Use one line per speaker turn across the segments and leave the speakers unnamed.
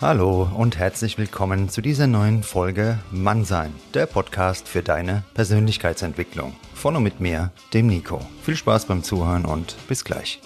Hallo und herzlich willkommen zu dieser neuen Folge Mannsein, der Podcast für deine Persönlichkeitsentwicklung. Von und mit mir, dem Nico. Viel Spaß beim Zuhören und bis gleich.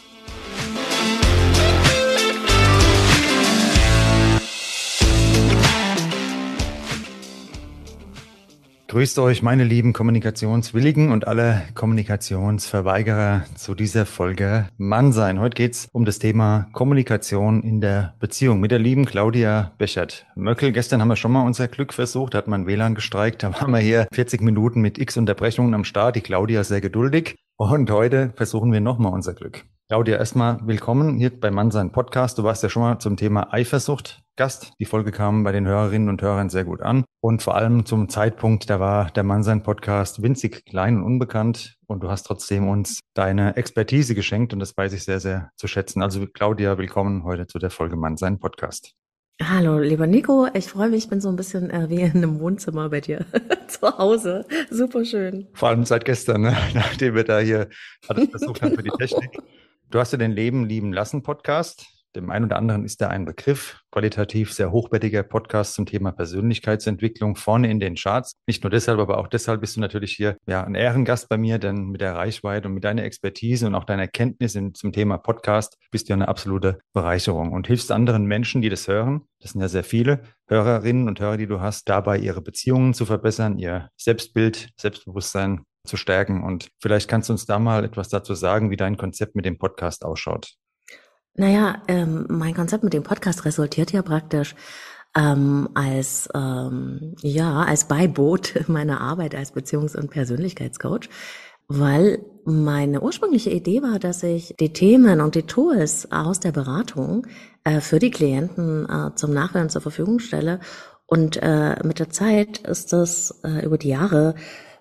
Grüßt euch, meine lieben Kommunikationswilligen und alle Kommunikationsverweigerer zu dieser Folge Mann sein. Heute geht's um das Thema Kommunikation in der Beziehung mit der lieben Claudia Bechert-Möckel. Gestern haben wir schon mal unser Glück versucht, hat man WLAN gestreikt. Da waren wir hier 40 Minuten mit x Unterbrechungen am Start. Die Claudia sehr geduldig. Und heute versuchen wir nochmal unser Glück. Claudia, erstmal willkommen hier bei Mannsein Podcast. Du warst ja schon mal zum Thema Eifersucht Gast. Die Folge kam bei den Hörerinnen und Hörern sehr gut an. Und vor allem zum Zeitpunkt, da war der Mannsein Podcast winzig klein und unbekannt. Und du hast trotzdem uns deine Expertise geschenkt. Und das weiß ich sehr, sehr zu schätzen. Also Claudia, willkommen heute zu der Folge Mannsein Podcast.
Hallo, lieber Nico. Ich freue mich, ich bin so ein bisschen äh, wie in einem Wohnzimmer bei dir zu Hause. Super schön.
Vor allem seit gestern, ne? nachdem wir da hier alles versucht haben für die Technik. Du hast ja den Leben lieben lassen Podcast. Dem einen oder anderen ist da ein Begriff. Qualitativ sehr hochwertiger Podcast zum Thema Persönlichkeitsentwicklung vorne in den Charts. Nicht nur deshalb, aber auch deshalb bist du natürlich hier ja ein Ehrengast bei mir, denn mit der Reichweite und mit deiner Expertise und auch deiner Kenntnis zum Thema Podcast bist du eine absolute Bereicherung und hilfst anderen Menschen, die das hören. Das sind ja sehr viele Hörerinnen und Hörer, die du hast, dabei ihre Beziehungen zu verbessern, ihr Selbstbild, Selbstbewusstsein zu stärken. Und vielleicht kannst du uns da mal etwas dazu sagen, wie dein Konzept mit dem Podcast ausschaut.
Naja, ähm, mein Konzept mit dem Podcast resultiert ja praktisch ähm, als ähm, ja als Beiboot meiner Arbeit als Beziehungs- und Persönlichkeitscoach, weil meine ursprüngliche Idee war, dass ich die Themen und die Tools aus der Beratung äh, für die Klienten äh, zum Nachhören zur Verfügung stelle. Und äh, mit der Zeit ist das äh, über die Jahre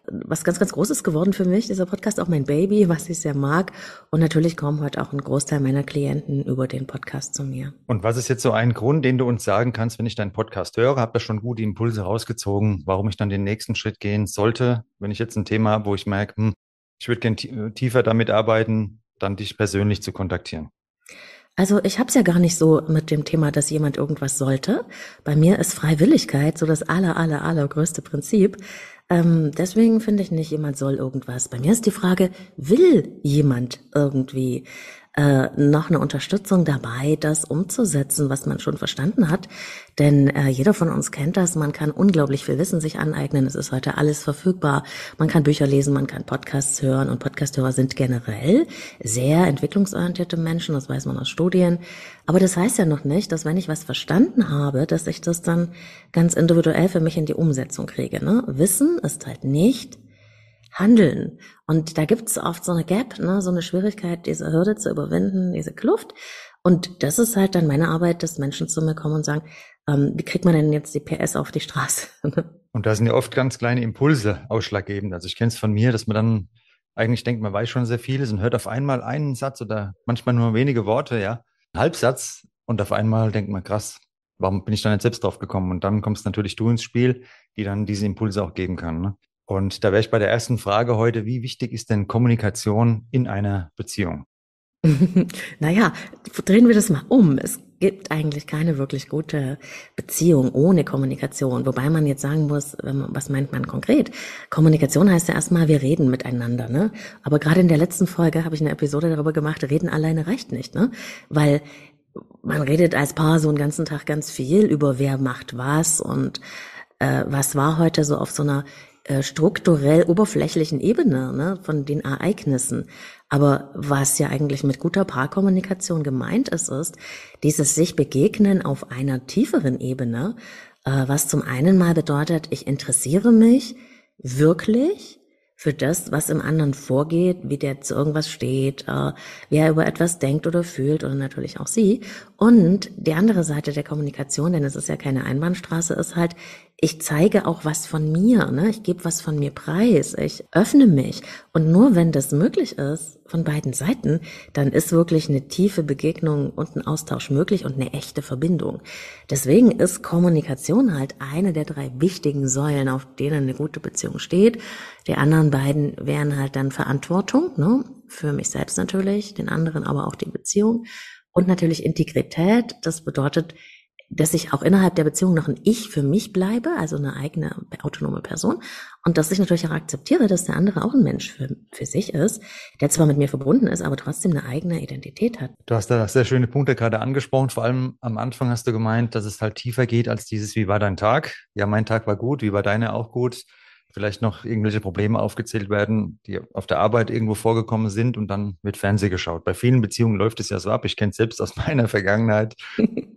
was ganz, ganz Großes geworden für mich. Dieser Podcast auch mein Baby, was ich sehr mag. Und natürlich kommen heute auch ein Großteil meiner Klienten über den Podcast zu mir.
Und was ist jetzt so ein Grund, den du uns sagen kannst, wenn ich deinen Podcast höre? Habe da schon gute Impulse rausgezogen, warum ich dann den nächsten Schritt gehen sollte, wenn ich jetzt ein Thema habe, wo ich merke, hm, ich würde gerne tiefer damit arbeiten, dann dich persönlich zu kontaktieren.
Also ich habe es ja gar nicht so mit dem Thema, dass jemand irgendwas sollte. Bei mir ist Freiwilligkeit so das aller, aller, allergrößte Prinzip. Ähm, deswegen finde ich nicht, jemand soll irgendwas. Bei mir ist die Frage, will jemand irgendwie äh, noch eine Unterstützung dabei, das umzusetzen, was man schon verstanden hat. Denn äh, jeder von uns kennt das. Man kann unglaublich viel Wissen sich aneignen. Es ist heute alles verfügbar. Man kann Bücher lesen, man kann Podcasts hören und Podcasthörer sind generell sehr entwicklungsorientierte Menschen. Das weiß man aus Studien. Aber das heißt ja noch nicht, dass wenn ich was verstanden habe, dass ich das dann ganz individuell für mich in die Umsetzung kriege. Ne? Wissen ist halt nicht handeln. Und da gibt's oft so eine Gap, ne, so eine Schwierigkeit, diese Hürde zu überwinden, diese Kluft. Und das ist halt dann meine Arbeit, dass Menschen zu mir kommen und sagen, ähm, wie kriegt man denn jetzt die PS auf die Straße?
und da sind ja oft ganz kleine Impulse ausschlaggebend. Also ich kenne es von mir, dass man dann eigentlich denkt, man weiß schon sehr vieles und hört auf einmal einen Satz oder manchmal nur wenige Worte, ja, einen Halbsatz und auf einmal denkt man, krass, warum bin ich da nicht selbst drauf gekommen? Und dann kommst natürlich du ins Spiel, die dann diese Impulse auch geben kann. Ne? Und da wäre ich bei der ersten Frage heute, wie wichtig ist denn Kommunikation in einer Beziehung?
naja, drehen wir das mal um. Es gibt eigentlich keine wirklich gute Beziehung ohne Kommunikation. Wobei man jetzt sagen muss, was meint man konkret? Kommunikation heißt ja erstmal, wir reden miteinander, ne? Aber gerade in der letzten Folge habe ich eine Episode darüber gemacht, reden alleine reicht nicht, ne? Weil man redet als Paar so einen ganzen Tag ganz viel über wer macht was und äh, was war heute so auf so einer strukturell oberflächlichen Ebene ne, von den Ereignissen. Aber was ja eigentlich mit guter Paarkommunikation gemeint ist, ist dieses sich begegnen auf einer tieferen Ebene, äh, was zum einen mal bedeutet, ich interessiere mich wirklich für das, was im anderen vorgeht, wie der zu irgendwas steht, äh, wie er über etwas denkt oder fühlt oder natürlich auch sie. Und die andere Seite der Kommunikation, denn es ist ja keine Einbahnstraße, ist halt, ich zeige auch was von mir, ne? ich gebe was von mir preis, ich öffne mich. Und nur wenn das möglich ist, von beiden Seiten, dann ist wirklich eine tiefe Begegnung und ein Austausch möglich und eine echte Verbindung. Deswegen ist Kommunikation halt eine der drei wichtigen Säulen, auf denen eine gute Beziehung steht. Die anderen beiden wären halt dann Verantwortung, ne? für mich selbst natürlich, den anderen aber auch die Beziehung. Und natürlich Integrität, das bedeutet, dass ich auch innerhalb der Beziehung noch ein Ich für mich bleibe, also eine eigene autonome Person. Und dass ich natürlich auch akzeptiere, dass der andere auch ein Mensch für, für sich ist, der zwar mit mir verbunden ist, aber trotzdem eine eigene Identität hat.
Du hast da sehr schöne Punkte gerade angesprochen. Vor allem am Anfang hast du gemeint, dass es halt tiefer geht als dieses, wie war dein Tag? Ja, mein Tag war gut, wie war deine auch gut? Vielleicht noch irgendwelche Probleme aufgezählt werden, die auf der Arbeit irgendwo vorgekommen sind und dann wird Fernseh geschaut. Bei vielen Beziehungen läuft es ja so ab. Ich kenne es selbst aus meiner Vergangenheit.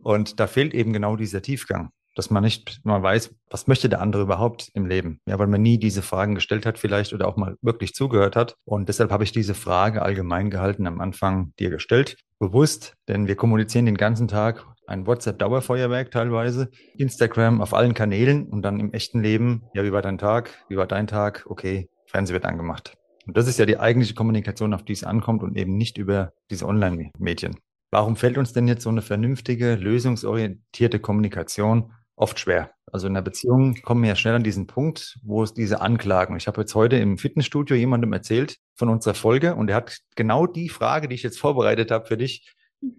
und da fehlt eben genau dieser Tiefgang, dass man nicht mal weiß, was möchte der andere überhaupt im Leben? Ja, weil man nie diese Fragen gestellt hat vielleicht oder auch mal wirklich zugehört hat. Und deshalb habe ich diese Frage allgemein gehalten am Anfang dir gestellt. Bewusst, denn wir kommunizieren den ganzen Tag ein WhatsApp-Dauerfeuerwerk teilweise, Instagram auf allen Kanälen und dann im echten Leben, ja, wie war dein Tag, wie war dein Tag, okay, Fernsehen wird angemacht. Und das ist ja die eigentliche Kommunikation, auf die es ankommt und eben nicht über diese Online-Medien. Warum fällt uns denn jetzt so eine vernünftige, lösungsorientierte Kommunikation oft schwer? Also in der Beziehung kommen wir ja schnell an diesen Punkt, wo es diese Anklagen. Ich habe jetzt heute im Fitnessstudio jemandem erzählt von unserer Folge und er hat genau die Frage, die ich jetzt vorbereitet habe für dich,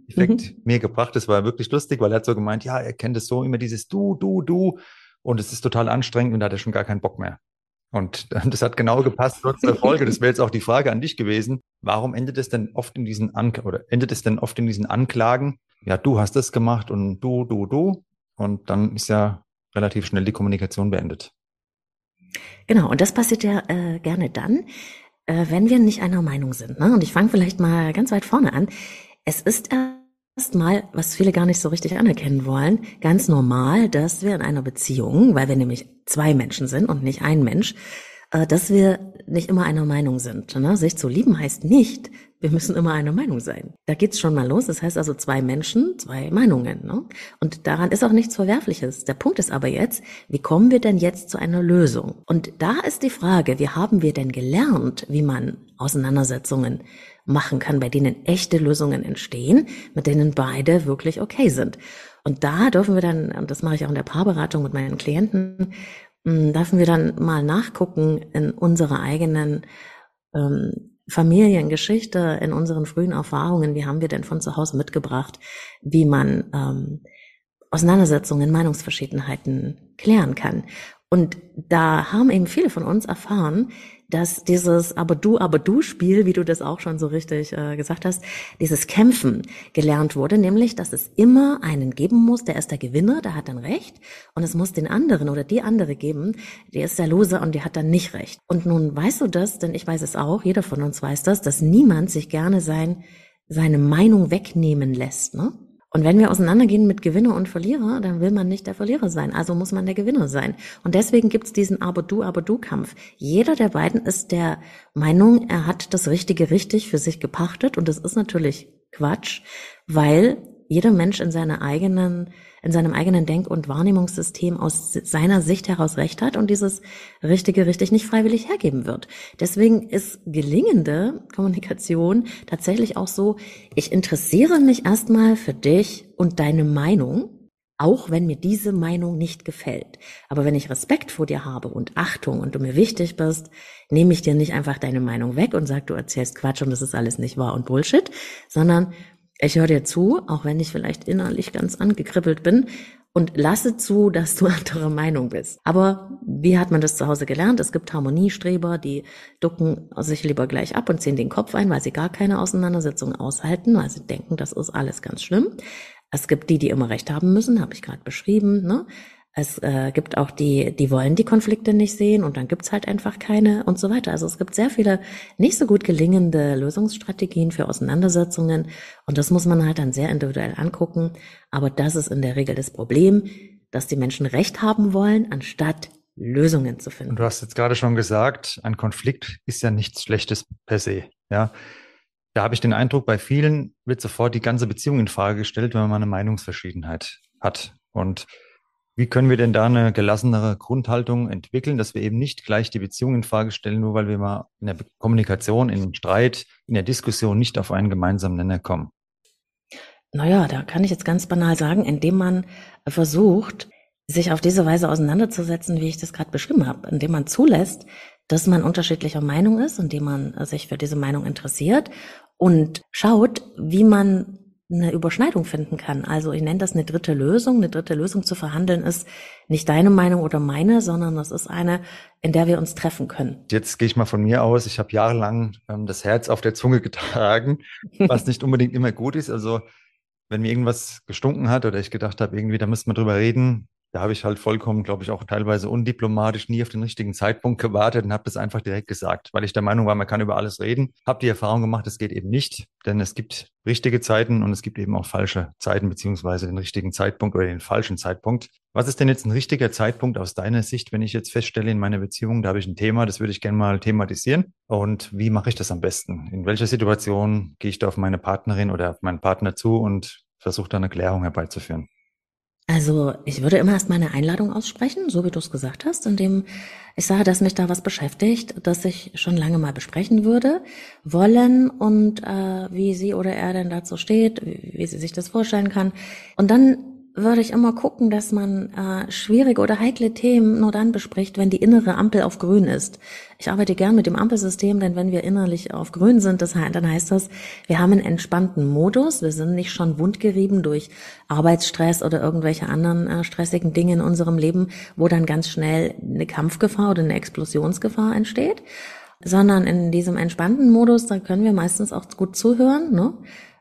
Effekt mhm. mir gebracht. Das war wirklich lustig, weil er hat so gemeint, ja, er kennt es so immer dieses Du, Du, Du und es ist total anstrengend und da hat er schon gar keinen Bock mehr. Und das hat genau gepasst trotz der Folge. Das wäre jetzt auch die Frage an dich gewesen. Warum endet es denn oft in diesen An oder endet es denn oft in diesen Anklagen? Ja, du hast das gemacht und du, du, du. Und dann ist ja relativ schnell die Kommunikation beendet.
Genau, und das passiert ja äh, gerne dann, äh, wenn wir nicht einer Meinung sind. Ne? Und ich fange vielleicht mal ganz weit vorne an. Es ist erstmal, was viele gar nicht so richtig anerkennen wollen, ganz normal, dass wir in einer Beziehung, weil wir nämlich zwei Menschen sind und nicht ein Mensch, dass wir nicht immer einer Meinung sind. Ne? Sich zu lieben heißt nicht, wir müssen immer einer Meinung sein. Da geht's schon mal los. Das heißt also zwei Menschen, zwei Meinungen. Ne? Und daran ist auch nichts Verwerfliches. Der Punkt ist aber jetzt, wie kommen wir denn jetzt zu einer Lösung? Und da ist die Frage, wie haben wir denn gelernt, wie man Auseinandersetzungen machen kann, bei denen echte Lösungen entstehen, mit denen beide wirklich okay sind. Und da dürfen wir dann, und das mache ich auch in der Paarberatung mit meinen Klienten, dürfen wir dann mal nachgucken in unserer eigenen ähm, Familiengeschichte, in unseren frühen Erfahrungen, wie haben wir denn von zu Hause mitgebracht, wie man ähm, Auseinandersetzungen, Meinungsverschiedenheiten klären kann. Und da haben eben viele von uns erfahren, dass dieses Aber du, aber du Spiel, wie du das auch schon so richtig äh, gesagt hast, dieses Kämpfen gelernt wurde, nämlich, dass es immer einen geben muss, der ist der Gewinner, der hat dann recht, und es muss den anderen oder die andere geben, der ist der Loser und die hat dann nicht recht. Und nun weißt du das, denn ich weiß es auch, jeder von uns weiß das, dass niemand sich gerne sein, seine Meinung wegnehmen lässt, ne? Und wenn wir auseinandergehen mit Gewinner und Verlierer, dann will man nicht der Verlierer sein, also muss man der Gewinner sein. Und deswegen gibt's diesen Aber-du, Aber-du-Kampf. Jeder der beiden ist der Meinung, er hat das Richtige richtig für sich gepachtet und das ist natürlich Quatsch, weil jeder Mensch in seiner eigenen in seinem eigenen Denk- und Wahrnehmungssystem aus seiner Sicht heraus recht hat und dieses Richtige richtig nicht freiwillig hergeben wird. Deswegen ist gelingende Kommunikation tatsächlich auch so, ich interessiere mich erstmal für dich und deine Meinung, auch wenn mir diese Meinung nicht gefällt. Aber wenn ich Respekt vor dir habe und Achtung und du mir wichtig bist, nehme ich dir nicht einfach deine Meinung weg und sag, du erzählst Quatsch und das ist alles nicht wahr und Bullshit, sondern ich höre dir zu, auch wenn ich vielleicht innerlich ganz angekribbelt bin und lasse zu, dass du anderer Meinung bist. Aber wie hat man das zu Hause gelernt? Es gibt Harmoniestreber, die ducken sich lieber gleich ab und ziehen den Kopf ein, weil sie gar keine Auseinandersetzung aushalten, weil sie denken, das ist alles ganz schlimm. Es gibt die, die immer recht haben müssen, habe ich gerade beschrieben. Ne? Es äh, gibt auch die, die wollen die Konflikte nicht sehen und dann gibt's halt einfach keine und so weiter. Also es gibt sehr viele nicht so gut gelingende Lösungsstrategien für Auseinandersetzungen und das muss man halt dann sehr individuell angucken. Aber das ist in der Regel das Problem, dass die Menschen Recht haben wollen, anstatt Lösungen zu finden.
Und du hast jetzt gerade schon gesagt, ein Konflikt ist ja nichts Schlechtes per se. Ja, da habe ich den Eindruck, bei vielen wird sofort die ganze Beziehung in Frage gestellt, wenn man eine Meinungsverschiedenheit hat. Und wie können wir denn da eine gelassenere Grundhaltung entwickeln, dass wir eben nicht gleich die Beziehung in Frage stellen, nur weil wir mal in der Kommunikation, in dem Streit, in der Diskussion nicht auf einen gemeinsamen Nenner kommen?
Naja, da kann ich jetzt ganz banal sagen, indem man versucht, sich auf diese Weise auseinanderzusetzen, wie ich das gerade beschrieben habe, indem man zulässt, dass man unterschiedlicher Meinung ist, indem man sich für diese Meinung interessiert und schaut, wie man eine Überschneidung finden kann. Also ich nenne das eine dritte Lösung. Eine dritte Lösung zu verhandeln ist nicht deine Meinung oder meine, sondern das ist eine, in der wir uns treffen können.
Jetzt gehe ich mal von mir aus. Ich habe jahrelang ähm, das Herz auf der Zunge getragen, was nicht unbedingt immer gut ist. Also wenn mir irgendwas gestunken hat oder ich gedacht habe, irgendwie, da müssen wir drüber reden, da habe ich halt vollkommen, glaube ich, auch teilweise undiplomatisch nie auf den richtigen Zeitpunkt gewartet und habe das einfach direkt gesagt, weil ich der Meinung war, man kann über alles reden. Habe die Erfahrung gemacht, es geht eben nicht, denn es gibt richtige Zeiten und es gibt eben auch falsche Zeiten beziehungsweise den richtigen Zeitpunkt oder den falschen Zeitpunkt. Was ist denn jetzt ein richtiger Zeitpunkt aus deiner Sicht, wenn ich jetzt feststelle in meiner Beziehung, da habe ich ein Thema, das würde ich gerne mal thematisieren und wie mache ich das am besten? In welcher Situation gehe ich da auf meine Partnerin oder auf meinen Partner zu und versuche da eine Klärung herbeizuführen?
Also ich würde immer erst meine Einladung aussprechen, so wie du es gesagt hast, indem ich sage, dass mich da was beschäftigt, das ich schon lange mal besprechen würde, wollen und äh, wie sie oder er denn dazu steht, wie, wie sie sich das vorstellen kann. Und dann würde ich immer gucken, dass man äh, schwierige oder heikle Themen nur dann bespricht, wenn die innere Ampel auf grün ist. Ich arbeite gern mit dem Ampelsystem, denn wenn wir innerlich auf grün sind, das, dann heißt das, wir haben einen entspannten Modus, wir sind nicht schon wundgerieben durch Arbeitsstress oder irgendwelche anderen äh, stressigen Dinge in unserem Leben, wo dann ganz schnell eine Kampfgefahr oder eine Explosionsgefahr entsteht, sondern in diesem entspannten Modus, da können wir meistens auch gut zuhören ne?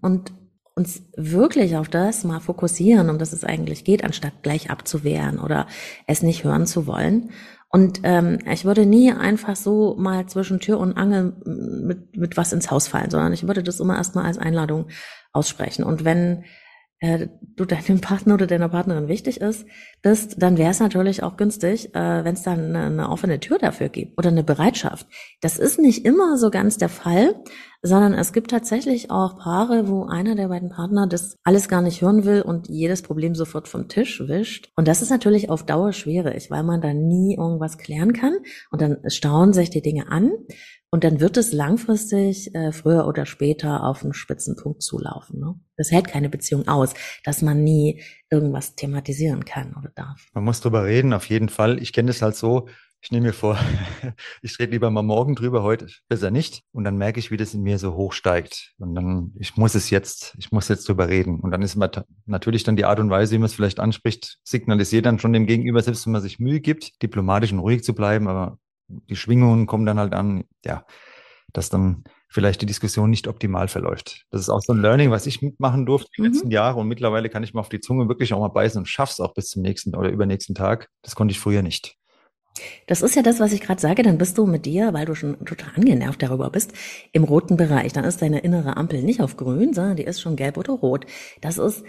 und uns wirklich auf das mal fokussieren, um das es eigentlich geht, anstatt gleich abzuwehren oder es nicht hören zu wollen. Und ähm, ich würde nie einfach so mal zwischen Tür und Angel mit, mit was ins Haus fallen, sondern ich würde das immer erstmal als Einladung aussprechen. Und wenn äh, du deinem Partner oder deiner Partnerin wichtig ist, bist, dann wäre es natürlich auch günstig, äh, wenn es dann eine, eine offene Tür dafür gibt oder eine Bereitschaft. Das ist nicht immer so ganz der Fall, sondern es gibt tatsächlich auch Paare, wo einer der beiden Partner das alles gar nicht hören will und jedes Problem sofort vom Tisch wischt. Und das ist natürlich auf Dauer schwierig, weil man da nie irgendwas klären kann und dann staunen sich die Dinge an. Und dann wird es langfristig äh, früher oder später auf einen Spitzenpunkt zulaufen. Ne? Das hält keine Beziehung aus, dass man nie irgendwas thematisieren kann oder darf.
Man muss drüber reden, auf jeden Fall. Ich kenne das halt so, ich nehme mir vor, ich rede lieber mal morgen drüber, heute besser nicht. Und dann merke ich, wie das in mir so hochsteigt. Und dann, ich muss es jetzt, ich muss jetzt drüber reden. Und dann ist man natürlich dann die Art und Weise, wie man es vielleicht anspricht, signalisiert dann schon dem Gegenüber, selbst wenn man sich Mühe gibt, diplomatisch und ruhig zu bleiben, aber die Schwingungen kommen dann halt an, ja, dass dann vielleicht die Diskussion nicht optimal verläuft. Das ist auch so ein Learning, was ich mitmachen durfte die mhm. letzten Jahre und mittlerweile kann ich mal auf die Zunge wirklich auch mal beißen und schaff's auch bis zum nächsten oder übernächsten Tag. Das konnte ich früher nicht.
Das ist ja das, was ich gerade sage, dann bist du mit dir, weil du schon total angenervt darüber bist, im roten Bereich. Dann ist deine innere Ampel nicht auf grün, sondern die ist schon gelb oder rot. Das ist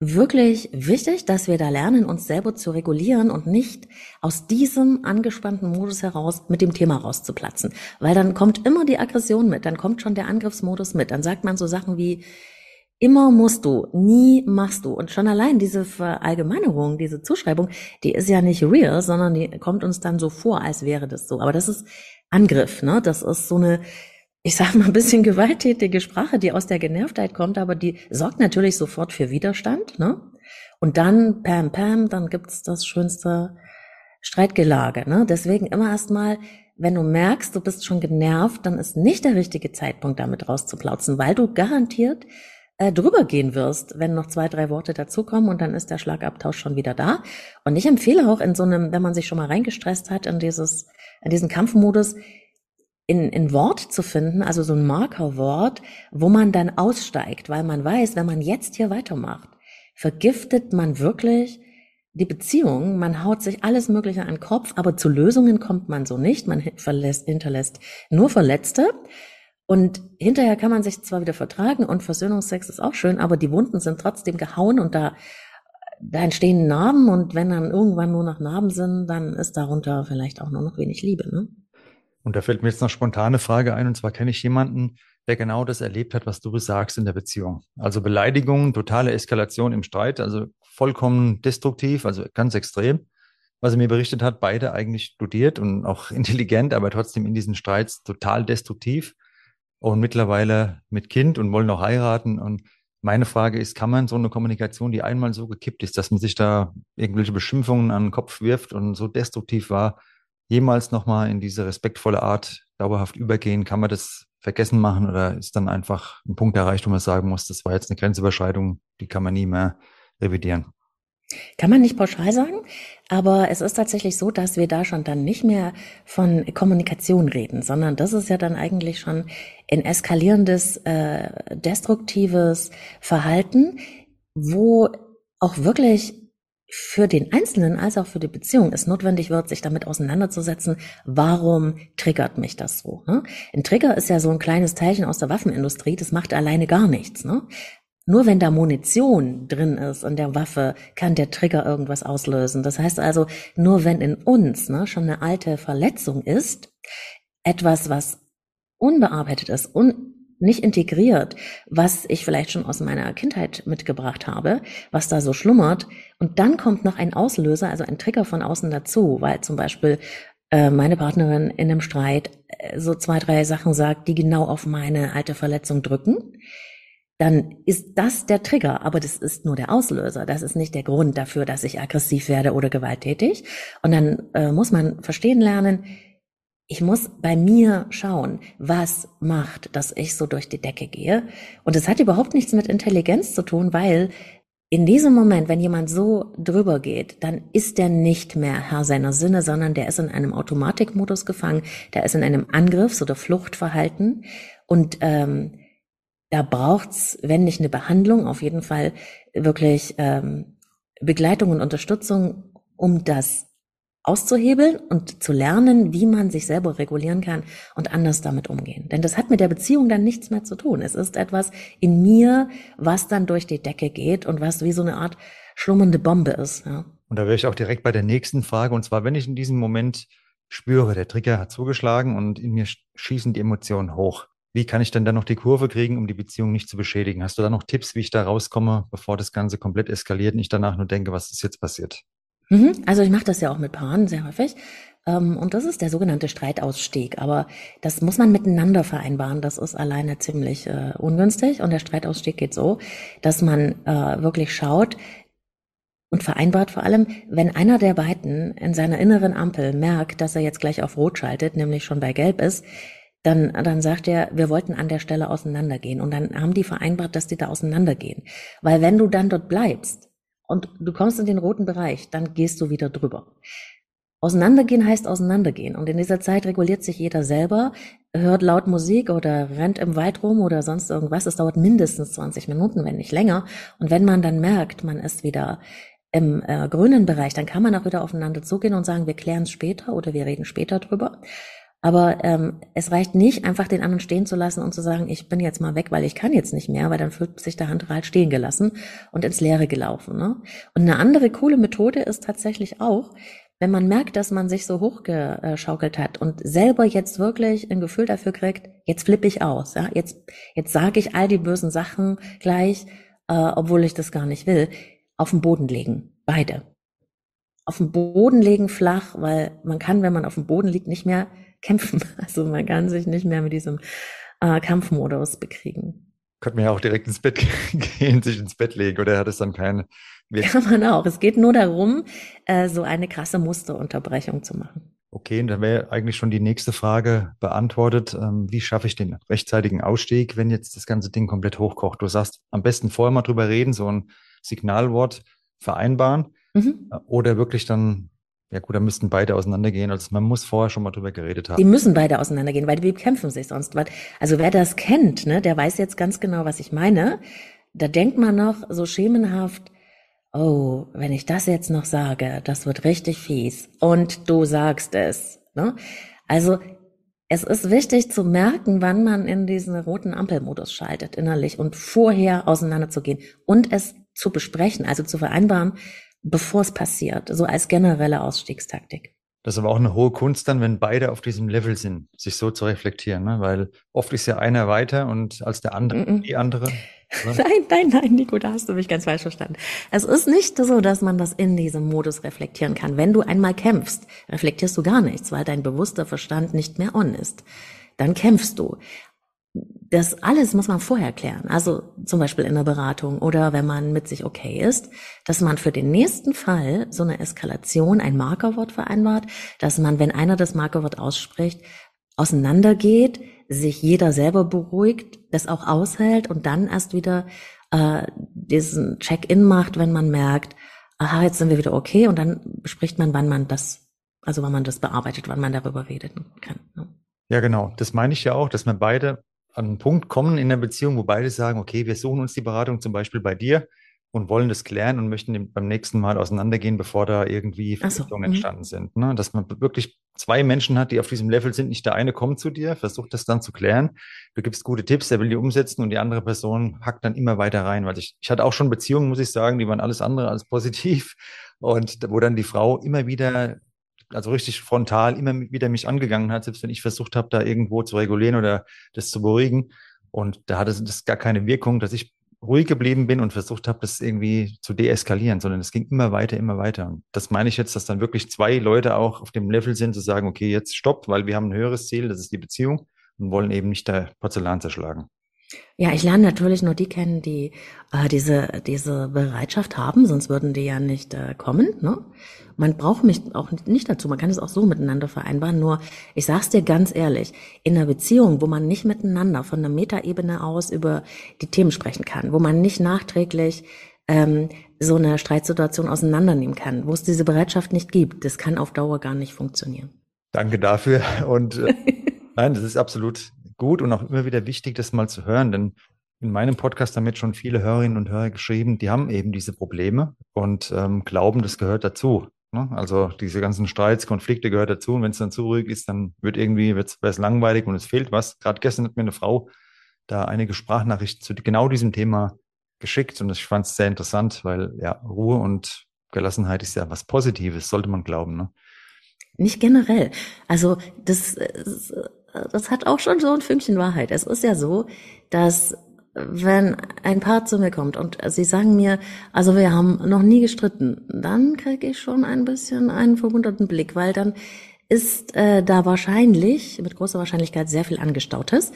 wirklich wichtig, dass wir da lernen, uns selber zu regulieren und nicht aus diesem angespannten Modus heraus mit dem Thema rauszuplatzen. Weil dann kommt immer die Aggression mit, dann kommt schon der Angriffsmodus mit. Dann sagt man so Sachen wie, immer musst du, nie machst du. Und schon allein diese Verallgemeinerung, diese Zuschreibung, die ist ja nicht real, sondern die kommt uns dann so vor, als wäre das so. Aber das ist Angriff, ne? Das ist so eine ich sag mal, ein bisschen gewalttätige Sprache, die aus der Genervtheit kommt, aber die sorgt natürlich sofort für Widerstand. Ne? Und dann, pam, pam, dann gibt's das schönste Streitgelage. Ne? Deswegen immer erstmal, wenn du merkst, du bist schon genervt, dann ist nicht der richtige Zeitpunkt, damit rauszuplauzen, weil du garantiert äh, drüber gehen wirst, wenn noch zwei, drei Worte dazukommen und dann ist der Schlagabtausch schon wieder da. Und ich empfehle auch in so einem, wenn man sich schon mal reingestresst hat in dieses, in diesen Kampfmodus, in, in Wort zu finden, also so ein Markerwort, wo man dann aussteigt, weil man weiß, wenn man jetzt hier weitermacht, vergiftet man wirklich die Beziehung, man haut sich alles Mögliche an den Kopf, aber zu Lösungen kommt man so nicht, man verlässt, hinterlässt nur Verletzte. Und hinterher kann man sich zwar wieder vertragen und Versöhnungsex ist auch schön, aber die Wunden sind trotzdem gehauen und da, da entstehen Narben und wenn dann irgendwann nur noch Narben sind, dann ist darunter vielleicht auch nur noch wenig Liebe. Ne?
Und da fällt mir jetzt noch spontane Frage ein, und zwar kenne ich jemanden, der genau das erlebt hat, was du besagst in der Beziehung. Also Beleidigungen, totale Eskalation im Streit, also vollkommen destruktiv, also ganz extrem. Was er mir berichtet hat, beide eigentlich studiert und auch intelligent, aber trotzdem in diesen Streits total destruktiv und mittlerweile mit Kind und wollen auch heiraten. Und meine Frage ist, kann man so eine Kommunikation, die einmal so gekippt ist, dass man sich da irgendwelche Beschimpfungen an den Kopf wirft und so destruktiv war, jemals nochmal in diese respektvolle Art dauerhaft übergehen? Kann man das vergessen machen oder ist dann einfach ein Punkt erreicht, wo man sagen muss, das war jetzt eine Grenzüberschreitung, die kann man nie mehr revidieren?
Kann man nicht pauschal sagen, aber es ist tatsächlich so, dass wir da schon dann nicht mehr von Kommunikation reden, sondern das ist ja dann eigentlich schon ein eskalierendes, äh, destruktives Verhalten, wo auch wirklich für den Einzelnen als auch für die Beziehung es notwendig wird, sich damit auseinanderzusetzen, warum triggert mich das so. Ne? Ein Trigger ist ja so ein kleines Teilchen aus der Waffenindustrie, das macht alleine gar nichts. Ne? Nur wenn da Munition drin ist in der Waffe, kann der Trigger irgendwas auslösen. Das heißt also, nur wenn in uns ne, schon eine alte Verletzung ist, etwas, was unbearbeitet ist, un nicht integriert, was ich vielleicht schon aus meiner Kindheit mitgebracht habe, was da so schlummert. Und dann kommt noch ein Auslöser, also ein Trigger von außen dazu, weil zum Beispiel äh, meine Partnerin in einem Streit äh, so zwei, drei Sachen sagt, die genau auf meine alte Verletzung drücken. Dann ist das der Trigger, aber das ist nur der Auslöser. Das ist nicht der Grund dafür, dass ich aggressiv werde oder gewalttätig. Und dann äh, muss man verstehen lernen, ich muss bei mir schauen, was macht, dass ich so durch die Decke gehe. Und es hat überhaupt nichts mit Intelligenz zu tun, weil in diesem Moment, wenn jemand so drüber geht, dann ist der nicht mehr Herr seiner Sinne, sondern der ist in einem Automatikmodus gefangen, der ist in einem Angriffs- oder Fluchtverhalten. Und ähm, da braucht's, wenn nicht eine Behandlung, auf jeden Fall wirklich ähm, Begleitung und Unterstützung, um das auszuhebeln und zu lernen, wie man sich selber regulieren kann und anders damit umgehen. Denn das hat mit der Beziehung dann nichts mehr zu tun. Es ist etwas in mir, was dann durch die Decke geht und was wie so eine Art schlummernde Bombe ist. Ja.
Und da wäre ich auch direkt bei der nächsten Frage. Und zwar, wenn ich in diesem Moment spüre, der Trigger hat zugeschlagen und in mir schießen die Emotionen hoch. Wie kann ich denn dann noch die Kurve kriegen, um die Beziehung nicht zu beschädigen? Hast du da noch Tipps, wie ich da rauskomme, bevor das Ganze komplett eskaliert und ich danach nur denke, was ist jetzt passiert?
Mhm. Also ich mache das ja auch mit Paaren sehr häufig. Ähm, und das ist der sogenannte Streitausstieg. Aber das muss man miteinander vereinbaren. Das ist alleine ziemlich äh, ungünstig. Und der Streitausstieg geht so, dass man äh, wirklich schaut, und vereinbart vor allem, wenn einer der beiden in seiner inneren Ampel merkt, dass er jetzt gleich auf Rot schaltet, nämlich schon bei Gelb ist, dann, dann sagt er, wir wollten an der Stelle auseinandergehen. Und dann haben die vereinbart, dass die da auseinandergehen. Weil wenn du dann dort bleibst, und du kommst in den roten Bereich, dann gehst du wieder drüber. Auseinandergehen heißt auseinandergehen. Und in dieser Zeit reguliert sich jeder selber, hört laut Musik oder rennt im Wald rum oder sonst irgendwas. Es dauert mindestens 20 Minuten, wenn nicht länger. Und wenn man dann merkt, man ist wieder im äh, grünen Bereich, dann kann man auch wieder aufeinander zugehen und sagen, wir klären es später oder wir reden später drüber. Aber ähm, es reicht nicht, einfach den anderen stehen zu lassen und zu sagen, ich bin jetzt mal weg, weil ich kann jetzt nicht mehr, weil dann fühlt sich der Hand halt stehen gelassen und ins Leere gelaufen. Ne? Und eine andere coole Methode ist tatsächlich auch, wenn man merkt, dass man sich so hochgeschaukelt hat und selber jetzt wirklich ein Gefühl dafür kriegt, jetzt flippe ich aus, ja, jetzt, jetzt sage ich all die bösen Sachen gleich, äh, obwohl ich das gar nicht will, auf den Boden legen. Beide. Auf den Boden legen flach, weil man kann, wenn man auf dem Boden liegt, nicht mehr kämpfen. Also man kann sich nicht mehr mit diesem äh, Kampfmodus bekriegen.
Könnte man ja auch direkt ins Bett gehen, sich ins Bett legen, oder hat es dann keine
Kann man auch. Es geht nur darum, äh, so eine krasse Musterunterbrechung zu machen.
Okay, und dann wäre eigentlich schon die nächste Frage beantwortet. Ähm, wie schaffe ich den rechtzeitigen Ausstieg, wenn jetzt das ganze Ding komplett hochkocht? Du sagst, am besten vorher mal drüber reden, so ein Signalwort vereinbaren mhm. oder wirklich dann ja gut, dann müssten beide auseinandergehen. Also man muss vorher schon mal drüber geredet haben.
Die müssen beide auseinandergehen, weil die kämpfen sich sonst. Also wer das kennt, ne, der weiß jetzt ganz genau, was ich meine. Da denkt man noch so schemenhaft, oh, wenn ich das jetzt noch sage, das wird richtig fies. Und du sagst es. Ne? Also es ist wichtig zu merken, wann man in diesen roten Ampelmodus schaltet innerlich und vorher auseinanderzugehen und es zu besprechen, also zu vereinbaren, bevor es passiert, so als generelle Ausstiegstaktik.
Das ist aber auch eine hohe Kunst dann, wenn beide auf diesem Level sind, sich so zu reflektieren, ne? weil oft ist ja einer weiter und als der andere, mm -mm. die andere.
Oder? Nein, nein, nein, Nico, da hast du mich ganz falsch verstanden. Es ist nicht so, dass man das in diesem Modus reflektieren kann. Wenn du einmal kämpfst, reflektierst du gar nichts, weil dein bewusster Verstand nicht mehr on ist. Dann kämpfst du das alles muss man vorher klären. Also zum Beispiel in der Beratung oder wenn man mit sich okay ist, dass man für den nächsten Fall so eine Eskalation ein Markerwort vereinbart, dass man, wenn einer das Markerwort ausspricht, auseinandergeht, sich jeder selber beruhigt, das auch aushält und dann erst wieder äh, diesen Check-in macht, wenn man merkt, aha, jetzt sind wir wieder okay und dann bespricht man, wann man das, also wann man das bearbeitet, wann man darüber reden kann.
Ne? Ja, genau. Das meine ich ja auch, dass wir beide an einen Punkt kommen in der Beziehung, wo beide sagen, okay, wir suchen uns die Beratung zum Beispiel bei dir und wollen das klären und möchten beim nächsten Mal auseinandergehen, bevor da irgendwie Verpflichtungen so, mhm. entstanden sind. Ne? Dass man wirklich zwei Menschen hat, die auf diesem Level sind. Nicht der eine kommt zu dir, versucht das dann zu klären. Du gibst gute Tipps, er will die umsetzen und die andere Person hackt dann immer weiter rein. Weil ich, ich hatte auch schon Beziehungen, muss ich sagen, die waren alles andere als positiv. Und wo dann die Frau immer wieder also richtig frontal immer wieder mich angegangen hat, selbst wenn ich versucht habe, da irgendwo zu regulieren oder das zu beruhigen. Und da hatte das gar keine Wirkung, dass ich ruhig geblieben bin und versucht habe, das irgendwie zu deeskalieren, sondern es ging immer weiter, immer weiter. Und das meine ich jetzt, dass dann wirklich zwei Leute auch auf dem Level sind, zu sagen, okay, jetzt stopp, weil wir haben ein höheres Ziel, das ist die Beziehung und wollen eben nicht der Porzellan zerschlagen.
Ja, ich lerne natürlich nur die kennen, die äh, diese, diese Bereitschaft haben, sonst würden die ja nicht äh, kommen. Ne? Man braucht mich auch nicht dazu, man kann es auch so miteinander vereinbaren. Nur, ich sag's dir ganz ehrlich, in einer Beziehung, wo man nicht miteinander von der Metaebene aus über die Themen sprechen kann, wo man nicht nachträglich ähm, so eine Streitsituation auseinandernehmen kann, wo es diese Bereitschaft nicht gibt, das kann auf Dauer gar nicht funktionieren.
Danke dafür. Und äh, nein, das ist absolut gut und auch immer wieder wichtig, das mal zu hören, denn in meinem Podcast haben jetzt schon viele Hörerinnen und Hörer geschrieben, die haben eben diese Probleme und ähm, glauben, das gehört dazu. Ne? Also diese ganzen Streits, Konflikte gehört dazu und wenn es dann zu ruhig ist, dann wird irgendwie wird es langweilig und es fehlt was. Gerade gestern hat mir eine Frau da einige Sprachnachrichten zu genau diesem Thema geschickt und ich fand es sehr interessant, weil ja Ruhe und Gelassenheit ist ja was Positives, sollte man glauben. Ne?
Nicht generell. Also das, das hat auch schon so ein Fünkchen Wahrheit. Es ist ja so, dass wenn ein Paar zu mir kommt und sie sagen mir, also wir haben noch nie gestritten, dann kriege ich schon ein bisschen einen verwunderten Blick, weil dann ist äh, da wahrscheinlich, mit großer Wahrscheinlichkeit, sehr viel Angestautes,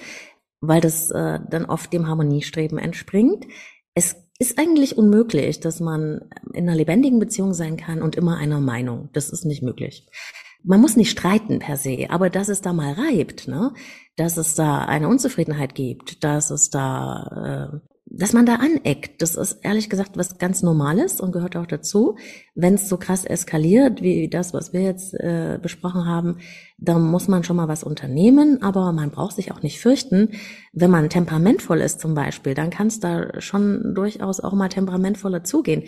weil das äh, dann oft dem Harmoniestreben entspringt. Es ist eigentlich unmöglich, dass man in einer lebendigen Beziehung sein kann und immer einer Meinung. Das ist nicht möglich man muss nicht streiten per se, aber dass es da mal reibt, ne? dass es da eine Unzufriedenheit gibt, dass es da, äh, dass man da aneckt, das ist ehrlich gesagt was ganz Normales und gehört auch dazu. Wenn es so krass eskaliert, wie das, was wir jetzt äh, besprochen haben, dann muss man schon mal was unternehmen, aber man braucht sich auch nicht fürchten. Wenn man temperamentvoll ist zum Beispiel, dann kann es da schon durchaus auch mal temperamentvoller zugehen.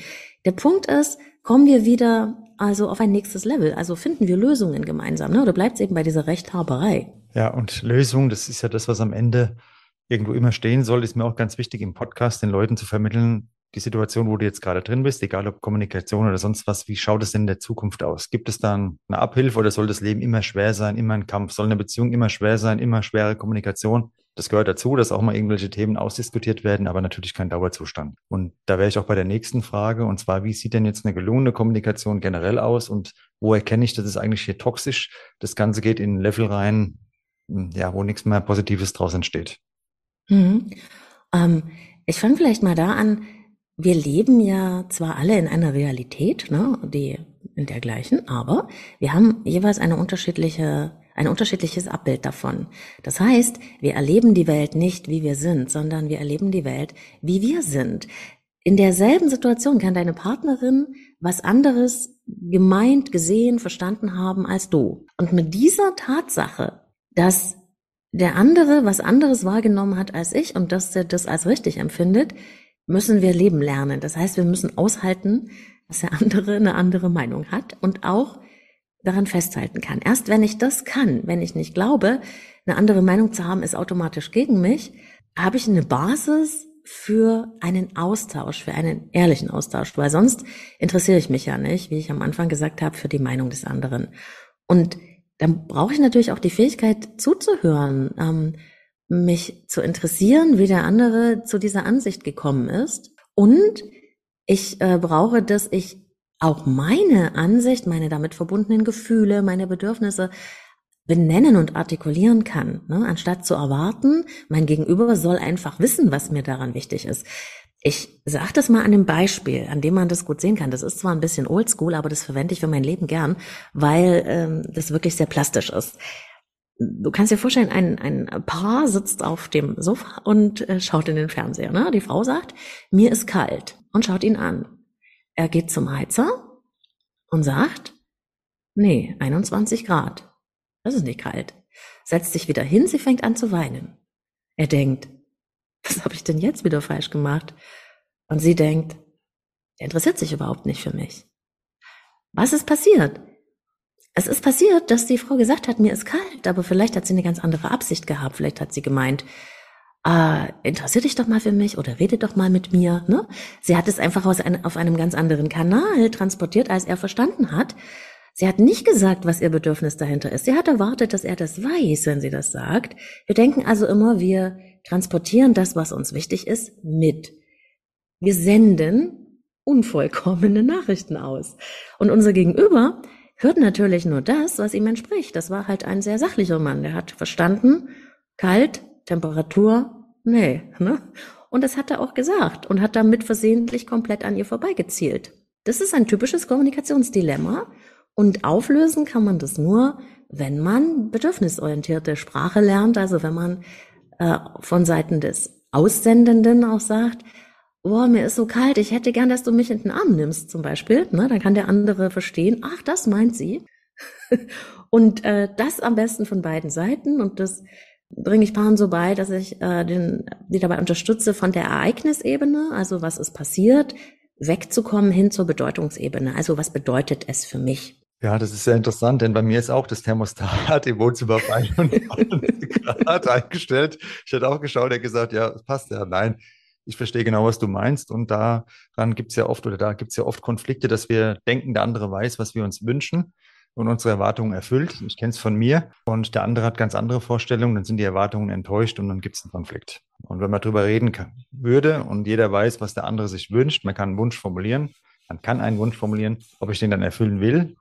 Der Punkt ist, kommen wir wieder also auf ein nächstes Level. Also finden wir Lösungen gemeinsam, ne? Oder bleibt es eben bei dieser Rechthaberei?
Ja, und Lösung, das ist ja das, was am Ende irgendwo immer stehen soll, ist mir auch ganz wichtig im Podcast den Leuten zu vermitteln, die Situation, wo du jetzt gerade drin bist, egal ob Kommunikation oder sonst was, wie schaut es denn in der Zukunft aus? Gibt es dann eine Abhilfe oder soll das Leben immer schwer sein, immer ein Kampf? Soll eine Beziehung immer schwer sein, immer schwere Kommunikation? Das gehört dazu, dass auch mal irgendwelche Themen ausdiskutiert werden, aber natürlich kein Dauerzustand. Und da wäre ich auch bei der nächsten Frage, und zwar, wie sieht denn jetzt eine gelungene Kommunikation generell aus und wo erkenne ich, dass es eigentlich hier toxisch? Das Ganze geht in ein Level rein, hm, ja, wo nichts mehr Positives draus entsteht.
Mhm. Ähm, ich fange vielleicht mal da an. Wir leben ja zwar alle in einer Realität, ne, die in dergleichen, aber wir haben jeweils eine unterschiedliche ein unterschiedliches Abbild davon. Das heißt, wir erleben die Welt nicht, wie wir sind, sondern wir erleben die Welt, wie wir sind. In derselben Situation kann deine Partnerin was anderes gemeint, gesehen, verstanden haben als du. Und mit dieser Tatsache, dass der andere was anderes wahrgenommen hat als ich und dass er das als richtig empfindet, müssen wir leben lernen. Das heißt, wir müssen aushalten, dass der andere eine andere Meinung hat und auch daran festhalten kann. Erst wenn ich das kann, wenn ich nicht glaube, eine andere Meinung zu haben, ist automatisch gegen mich, habe ich eine Basis für einen Austausch, für einen ehrlichen Austausch, weil sonst interessiere ich mich ja nicht, wie ich am Anfang gesagt habe, für die Meinung des anderen. Und dann brauche ich natürlich auch die Fähigkeit zuzuhören, ähm, mich zu interessieren, wie der andere zu dieser Ansicht gekommen ist. Und ich äh, brauche, dass ich auch meine Ansicht, meine damit verbundenen Gefühle, meine Bedürfnisse benennen und artikulieren kann, ne? anstatt zu erwarten, mein Gegenüber soll einfach wissen, was mir daran wichtig ist. Ich sage das mal an einem Beispiel, an dem man das gut sehen kann. Das ist zwar ein bisschen oldschool, aber das verwende ich für mein Leben gern, weil ähm, das wirklich sehr plastisch ist. du kannst dir vorstellen, ein, ein Paar sitzt auf dem Sofa und äh, schaut in den Fernseher. Ne? Die Frau sagt, mir ist kalt und schaut ihn an. Er geht zum Heizer und sagt, nee, 21 Grad. Das ist nicht kalt. Setzt sich wieder hin, sie fängt an zu weinen. Er denkt, was habe ich denn jetzt wieder falsch gemacht? Und sie denkt, er interessiert sich überhaupt nicht für mich. Was ist passiert? Es ist passiert, dass die Frau gesagt hat, mir ist kalt, aber vielleicht hat sie eine ganz andere Absicht gehabt. Vielleicht hat sie gemeint, äh, interessier dich doch mal für mich oder rede doch mal mit mir. Ne? Sie hat es einfach aus ein, auf einem ganz anderen Kanal transportiert, als er verstanden hat. Sie hat nicht gesagt, was ihr Bedürfnis dahinter ist. Sie hat erwartet, dass er das weiß, wenn sie das sagt. Wir denken also immer, wir transportieren das, was uns wichtig ist, mit. Wir senden unvollkommene Nachrichten aus. Und unser Gegenüber hört natürlich nur das, was ihm entspricht. Das war halt ein sehr sachlicher Mann. Der hat verstanden, kalt, Temperatur, nee. Ne? Und das hat er auch gesagt und hat damit versehentlich komplett an ihr vorbeigezielt. Das ist ein typisches Kommunikationsdilemma. Und auflösen kann man das nur, wenn man bedürfnisorientierte Sprache lernt, also wenn man äh, von Seiten des Aussendenden auch sagt, boah, mir ist so kalt, ich hätte gern, dass du mich in den Arm nimmst, zum Beispiel. Ne, dann kann der andere verstehen, ach, das meint sie. und äh, das am besten von beiden Seiten. Und das bringe ich Paaren so bei, dass ich äh, den, die dabei unterstütze, von der Ereignisebene, also was ist passiert, wegzukommen hin zur Bedeutungsebene. Also was bedeutet es für mich?
Ja, das ist sehr interessant, denn bei mir ist auch das Thermostat im Wohnzimmer 91 Grad eingestellt. Ich hätte auch geschaut, er gesagt, ja, passt ja. Nein, ich verstehe genau, was du meinst. Und daran gibt es ja oft oder da gibt es ja oft Konflikte, dass wir denken, der andere weiß, was wir uns wünschen und unsere Erwartungen erfüllt. Ich kenne es von mir. Und der andere hat ganz andere Vorstellungen, dann sind die Erwartungen enttäuscht und dann gibt es einen Konflikt. Und wenn man darüber reden kann, würde und jeder weiß, was der andere sich wünscht, man kann einen Wunsch formulieren, man kann einen Wunsch formulieren, ob ich den dann erfüllen will,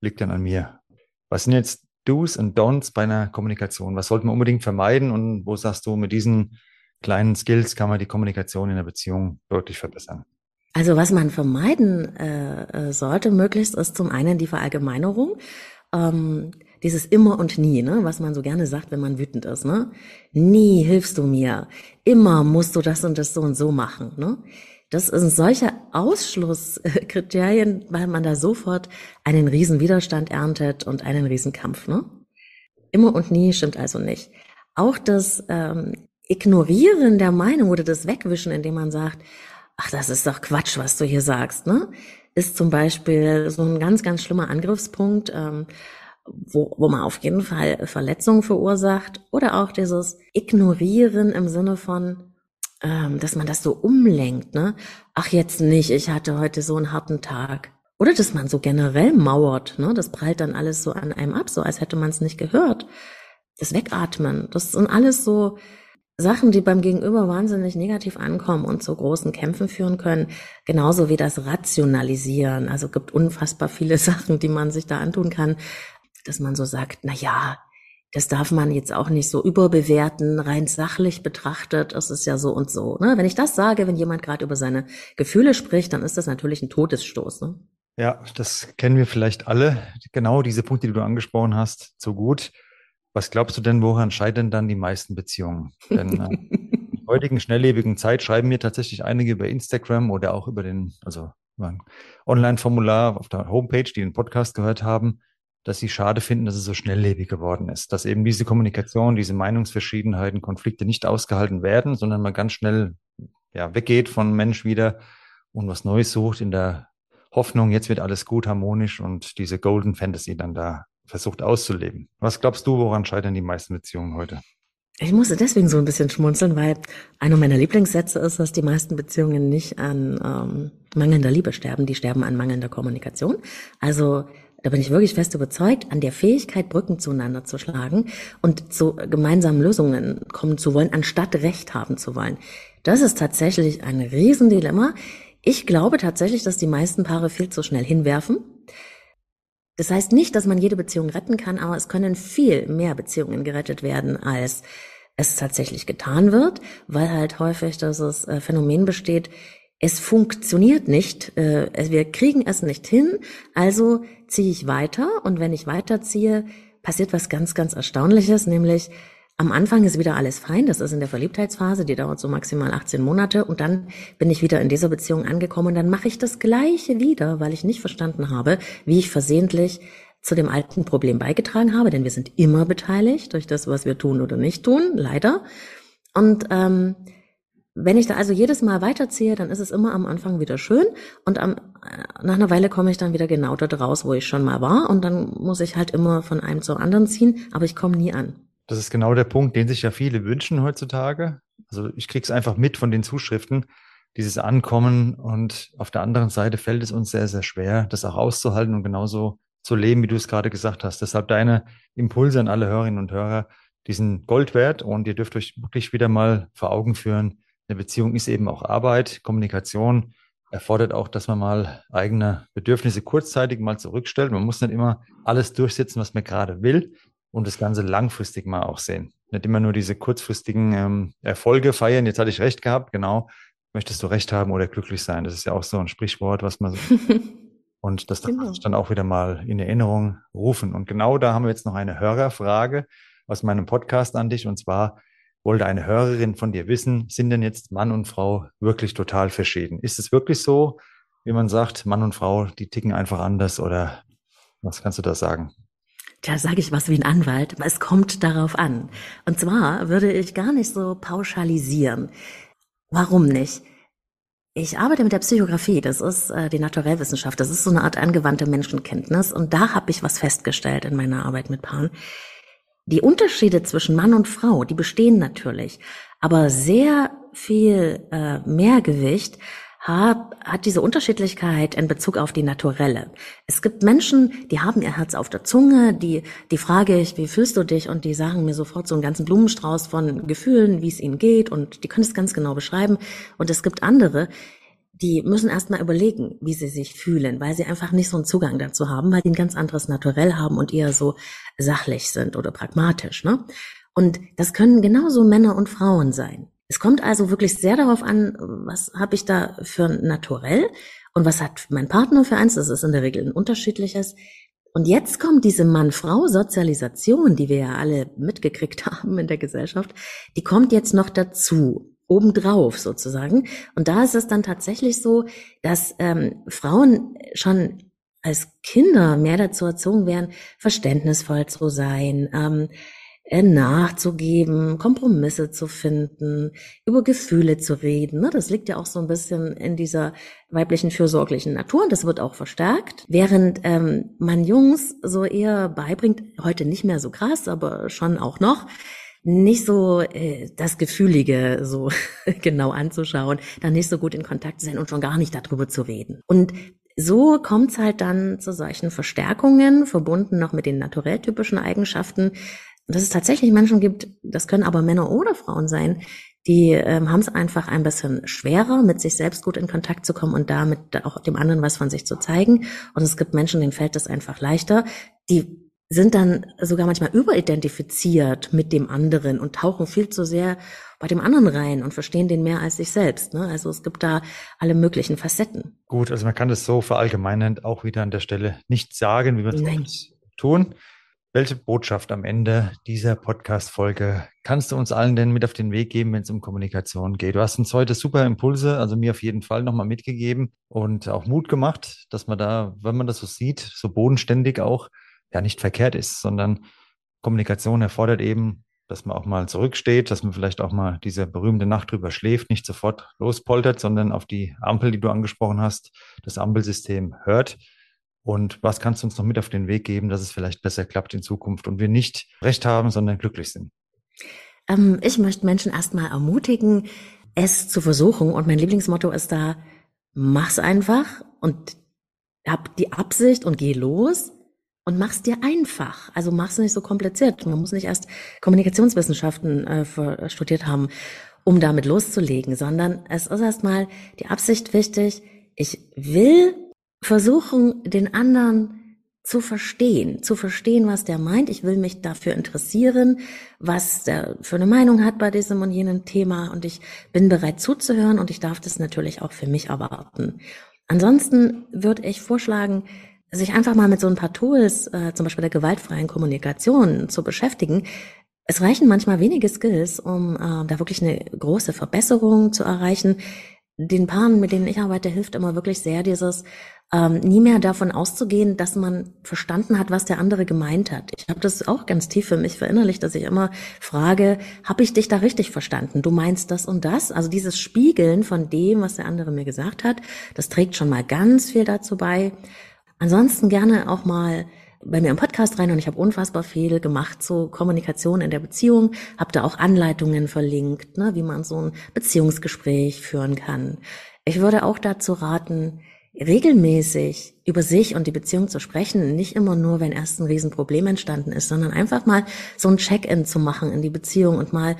liegt dann an mir. Was sind jetzt Do's und Don'ts bei einer Kommunikation? Was sollte man unbedingt vermeiden und wo sagst du, mit diesen kleinen Skills kann man die Kommunikation in der Beziehung deutlich verbessern.
Also was man vermeiden äh, äh, sollte, möglichst, ist zum einen die Verallgemeinerung. Ähm, dieses immer und nie, ne, was man so gerne sagt, wenn man wütend ist, ne? Nie hilfst du mir. Immer musst du das und das so und so machen, ne? Das ist ein solcher Ausschlusskriterien, weil man da sofort einen riesen Widerstand erntet und einen riesen Kampf, ne? Immer und nie stimmt also nicht. Auch das ähm, Ignorieren der Meinung oder das Wegwischen, indem man sagt, ach, das ist doch Quatsch, was du hier sagst, ne? Ist zum Beispiel so ein ganz, ganz schlimmer Angriffspunkt, ähm, wo, wo man auf jeden Fall Verletzungen verursacht oder auch dieses Ignorieren im Sinne von, ähm, dass man das so umlenkt, ne? Ach, jetzt nicht, ich hatte heute so einen harten Tag. Oder dass man so generell mauert, ne? Das prallt dann alles so an einem ab, so als hätte man es nicht gehört. Das Wegatmen, das sind alles so Sachen, die beim Gegenüber wahnsinnig negativ ankommen und zu großen Kämpfen führen können, genauso wie das Rationalisieren. Also gibt unfassbar viele Sachen, die man sich da antun kann, dass man so sagt, na ja, das darf man jetzt auch nicht so überbewerten, rein sachlich betrachtet, es ist ja so und so. Ne? Wenn ich das sage, wenn jemand gerade über seine Gefühle spricht, dann ist das natürlich ein Todesstoß. Ne?
Ja, das kennen wir vielleicht alle. Genau diese Punkte, die du angesprochen hast, so gut. Was glaubst du denn, woran scheitern dann die meisten Beziehungen? Denn äh, in der heutigen schnelllebigen Zeit schreiben mir tatsächlich einige über Instagram oder auch über den, also über ein Online-Formular auf der Homepage, die den Podcast gehört haben, dass sie schade finden, dass es so schnelllebig geworden ist, dass eben diese Kommunikation, diese Meinungsverschiedenheiten, Konflikte nicht ausgehalten werden, sondern man ganz schnell ja, weggeht von Mensch wieder und was Neues sucht in der Hoffnung, jetzt wird alles gut, harmonisch und diese Golden Fantasy dann da versucht auszuleben. Was glaubst du, woran scheitern die meisten Beziehungen heute?
Ich musste deswegen so ein bisschen schmunzeln, weil einer meiner Lieblingssätze ist, dass die meisten Beziehungen nicht an ähm, mangelnder Liebe sterben, die sterben an mangelnder Kommunikation. Also da bin ich wirklich fest überzeugt, an der Fähigkeit, Brücken zueinander zu schlagen und zu gemeinsamen Lösungen kommen zu wollen, anstatt Recht haben zu wollen. Das ist tatsächlich ein Riesendilemma. Ich glaube tatsächlich, dass die meisten Paare viel zu schnell hinwerfen das heißt nicht, dass man jede Beziehung retten kann, aber es können viel mehr Beziehungen gerettet werden, als es tatsächlich getan wird, weil halt häufig das äh, Phänomen besteht, es funktioniert nicht, äh, wir kriegen es nicht hin, also ziehe ich weiter und wenn ich weiterziehe, passiert was ganz, ganz Erstaunliches, nämlich am Anfang ist wieder alles fein, das ist in der Verliebtheitsphase, die dauert so maximal 18 Monate und dann bin ich wieder in dieser Beziehung angekommen und dann mache ich das gleiche wieder, weil ich nicht verstanden habe, wie ich versehentlich zu dem alten Problem beigetragen habe, denn wir sind immer beteiligt durch das, was wir tun oder nicht tun, leider. Und ähm, wenn ich da also jedes Mal weiterziehe, dann ist es immer am Anfang wieder schön und am, äh, nach einer Weile komme ich dann wieder genau dort raus, wo ich schon mal war und dann muss ich halt immer von einem zur anderen ziehen, aber ich komme nie an.
Das ist genau der Punkt, den sich ja viele wünschen heutzutage. Also ich kriege es einfach mit von den Zuschriften, dieses Ankommen. Und auf der anderen Seite fällt es uns sehr, sehr schwer, das auch auszuhalten und genauso zu leben, wie du es gerade gesagt hast. Deshalb deine Impulse an alle Hörerinnen und Hörer, diesen Gold wert. Und ihr dürft euch wirklich wieder mal vor Augen führen, eine Beziehung ist eben auch Arbeit, Kommunikation erfordert auch, dass man mal eigene Bedürfnisse kurzzeitig mal zurückstellt. Man muss nicht immer alles durchsetzen, was man gerade will, und das Ganze langfristig mal auch sehen. Nicht immer nur diese kurzfristigen ähm, Erfolge feiern. Jetzt hatte ich recht gehabt, genau. Möchtest du recht haben oder glücklich sein? Das ist ja auch so ein Sprichwort, was man so. und das genau. dann auch wieder mal in Erinnerung rufen. Und genau da haben wir jetzt noch eine Hörerfrage aus meinem Podcast an dich. Und zwar wollte eine Hörerin von dir wissen, sind denn jetzt Mann und Frau wirklich total verschieden? Ist es wirklich so, wie man sagt, Mann und Frau, die ticken einfach anders oder was kannst du da sagen?
Da sage ich was wie ein Anwalt, es kommt darauf an. Und zwar würde ich gar nicht so pauschalisieren. Warum nicht? Ich arbeite mit der Psychografie, das ist äh, die Naturellwissenschaft, das ist so eine Art angewandte Menschenkenntnis und da habe ich was festgestellt in meiner Arbeit mit Paaren. Die Unterschiede zwischen Mann und Frau, die bestehen natürlich, aber sehr viel äh, Mehrgewicht hat, hat diese Unterschiedlichkeit in Bezug auf die Naturelle. Es gibt Menschen, die haben ihr Herz auf der Zunge, die, die frage ich, wie fühlst du dich? Und die sagen mir sofort so einen ganzen Blumenstrauß von Gefühlen, wie es ihnen geht und die können es ganz genau beschreiben. Und es gibt andere, die müssen erstmal überlegen, wie sie sich fühlen, weil sie einfach nicht so einen Zugang dazu haben, weil die ein ganz anderes Naturell haben und eher so sachlich sind oder pragmatisch. Ne? Und das können genauso Männer und Frauen sein. Es kommt also wirklich sehr darauf an, was habe ich da für ein Naturell und was hat mein Partner für eins. Das ist in der Regel ein unterschiedliches. Und jetzt kommt diese Mann-Frau-Sozialisation, die wir ja alle mitgekriegt haben in der Gesellschaft, die kommt jetzt noch dazu, obendrauf sozusagen. Und da ist es dann tatsächlich so, dass ähm, Frauen schon als Kinder mehr dazu erzogen werden, verständnisvoll zu sein, ähm, äh, nachzugeben, Kompromisse zu finden, über Gefühle zu reden. Ne? Das liegt ja auch so ein bisschen in dieser weiblichen fürsorglichen Natur und das wird auch verstärkt. Während ähm, man Jungs so eher beibringt, heute nicht mehr so krass, aber schon auch noch, nicht so äh, das Gefühlige so genau anzuschauen, dann nicht so gut in Kontakt zu sein und schon gar nicht darüber zu reden. Und so kommt es halt dann zu solchen Verstärkungen, verbunden noch mit den naturelltypischen Eigenschaften, dass es tatsächlich Menschen gibt, das können aber Männer oder Frauen sein, die ähm, haben es einfach ein bisschen schwerer, mit sich selbst gut in Kontakt zu kommen und damit auch dem anderen was von sich zu zeigen. Und es gibt Menschen, denen fällt das einfach leichter. Die sind dann sogar manchmal überidentifiziert mit dem anderen und tauchen viel zu sehr bei dem anderen rein und verstehen den mehr als sich selbst. Ne? Also es gibt da alle möglichen Facetten.
Gut, also man kann das so verallgemeinern auch wieder an der Stelle nicht sagen, wie wir es tun. Welche Botschaft am Ende dieser Podcast-Folge kannst du uns allen denn mit auf den Weg geben, wenn es um Kommunikation geht? Du hast uns heute super Impulse, also mir auf jeden Fall nochmal mitgegeben und auch Mut gemacht, dass man da, wenn man das so sieht, so bodenständig auch, ja nicht verkehrt ist, sondern Kommunikation erfordert eben, dass man auch mal zurücksteht, dass man vielleicht auch mal diese berühmte Nacht drüber schläft, nicht sofort lospoltert, sondern auf die Ampel, die du angesprochen hast, das Ampelsystem hört und was kannst du uns noch mit auf den Weg geben, dass es vielleicht besser klappt in Zukunft und wir nicht recht haben, sondern glücklich sind?
Ähm, ich möchte Menschen erstmal ermutigen, es zu versuchen. Und mein Lieblingsmotto ist da, mach's einfach und hab die Absicht und geh los und mach's dir einfach. Also mach's nicht so kompliziert. Man muss nicht erst Kommunikationswissenschaften äh, studiert haben, um damit loszulegen, sondern es ist erstmal die Absicht wichtig. Ich will versuchen, den anderen zu verstehen, zu verstehen, was der meint. Ich will mich dafür interessieren, was der für eine Meinung hat bei diesem und jenem Thema und ich bin bereit zuzuhören und ich darf das natürlich auch für mich erwarten. Ansonsten würde ich vorschlagen, sich einfach mal mit so ein paar Tools, äh, zum Beispiel der gewaltfreien Kommunikation, zu beschäftigen. Es reichen manchmal wenige Skills, um äh, da wirklich eine große Verbesserung zu erreichen. Den Paaren, mit denen ich arbeite, hilft immer wirklich sehr dieses ähm, nie mehr davon auszugehen, dass man verstanden hat, was der andere gemeint hat. Ich habe das auch ganz tief für mich verinnerlicht, dass ich immer frage, habe ich dich da richtig verstanden? Du meinst das und das? Also dieses Spiegeln von dem, was der andere mir gesagt hat, das trägt schon mal ganz viel dazu bei, Ansonsten gerne auch mal bei mir im Podcast rein und ich habe unfassbar viel gemacht zu Kommunikation in der Beziehung, habe da auch Anleitungen verlinkt, ne, wie man so ein Beziehungsgespräch führen kann. Ich würde auch dazu raten, regelmäßig über sich und die Beziehung zu sprechen, nicht immer nur, wenn erst ein Riesenproblem entstanden ist, sondern einfach mal so ein Check-in zu machen in die Beziehung und mal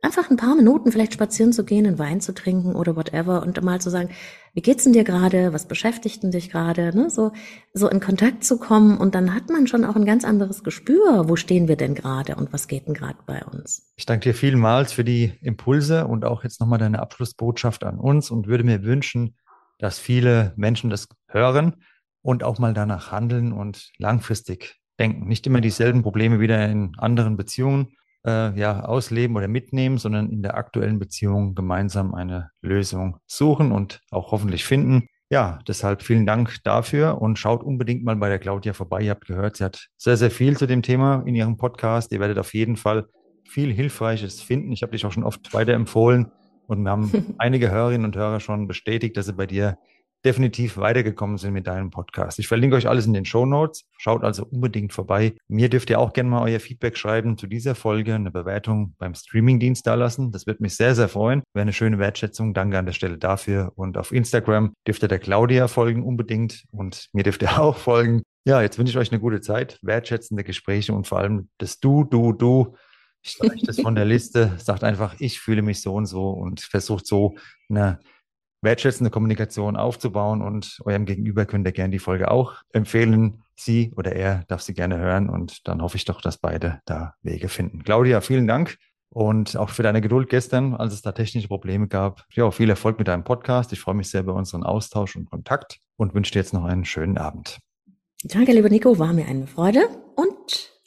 einfach ein paar Minuten vielleicht spazieren zu gehen, einen Wein zu trinken oder whatever und mal zu sagen, wie geht's denn dir gerade? Was beschäftigt denn dich gerade? Ne? So, so in Kontakt zu kommen und dann hat man schon auch ein ganz anderes Gespür. Wo stehen wir denn gerade und was geht denn gerade bei uns?
Ich danke dir vielmals für die Impulse und auch jetzt nochmal deine Abschlussbotschaft an uns und würde mir wünschen, dass viele Menschen das hören und auch mal danach handeln und langfristig denken. Nicht immer dieselben Probleme wieder in anderen Beziehungen äh, ja, ausleben oder mitnehmen, sondern in der aktuellen Beziehung gemeinsam eine Lösung suchen und auch hoffentlich finden. Ja, deshalb vielen Dank dafür und schaut unbedingt mal bei der Claudia vorbei. Ihr habt gehört, sie hat sehr, sehr viel zu dem Thema in ihrem Podcast. Ihr werdet auf jeden Fall viel Hilfreiches finden. Ich habe dich auch schon oft weiterempfohlen und wir haben einige Hörerinnen und Hörer schon bestätigt, dass sie bei dir definitiv weitergekommen sind mit deinem Podcast. Ich verlinke euch alles in den Show Notes. Schaut also unbedingt vorbei. Mir dürft ihr auch gerne mal euer Feedback schreiben zu dieser Folge, eine Bewertung beim Streamingdienst da lassen. Das wird mich sehr, sehr freuen. Wäre eine schöne Wertschätzung. Danke an der Stelle dafür. Und auf Instagram dürft ihr der Claudia folgen unbedingt und mir dürft ihr auch folgen. Ja, jetzt wünsche ich euch eine gute Zeit, wertschätzende Gespräche und vor allem das Du, Du, Du. Streicht das von der Liste, sagt einfach, ich fühle mich so und so und versucht so eine wertschätzende Kommunikation aufzubauen und eurem Gegenüber könnt ihr gerne die Folge auch empfehlen. Sie oder er darf sie gerne hören und dann hoffe ich doch, dass beide da Wege finden. Claudia, vielen Dank und auch für deine Geduld gestern, als es da technische Probleme gab. Ja, viel Erfolg mit deinem Podcast. Ich freue mich sehr über unseren Austausch und Kontakt und wünsche dir jetzt noch einen schönen Abend.
Danke, lieber Nico, war mir eine Freude und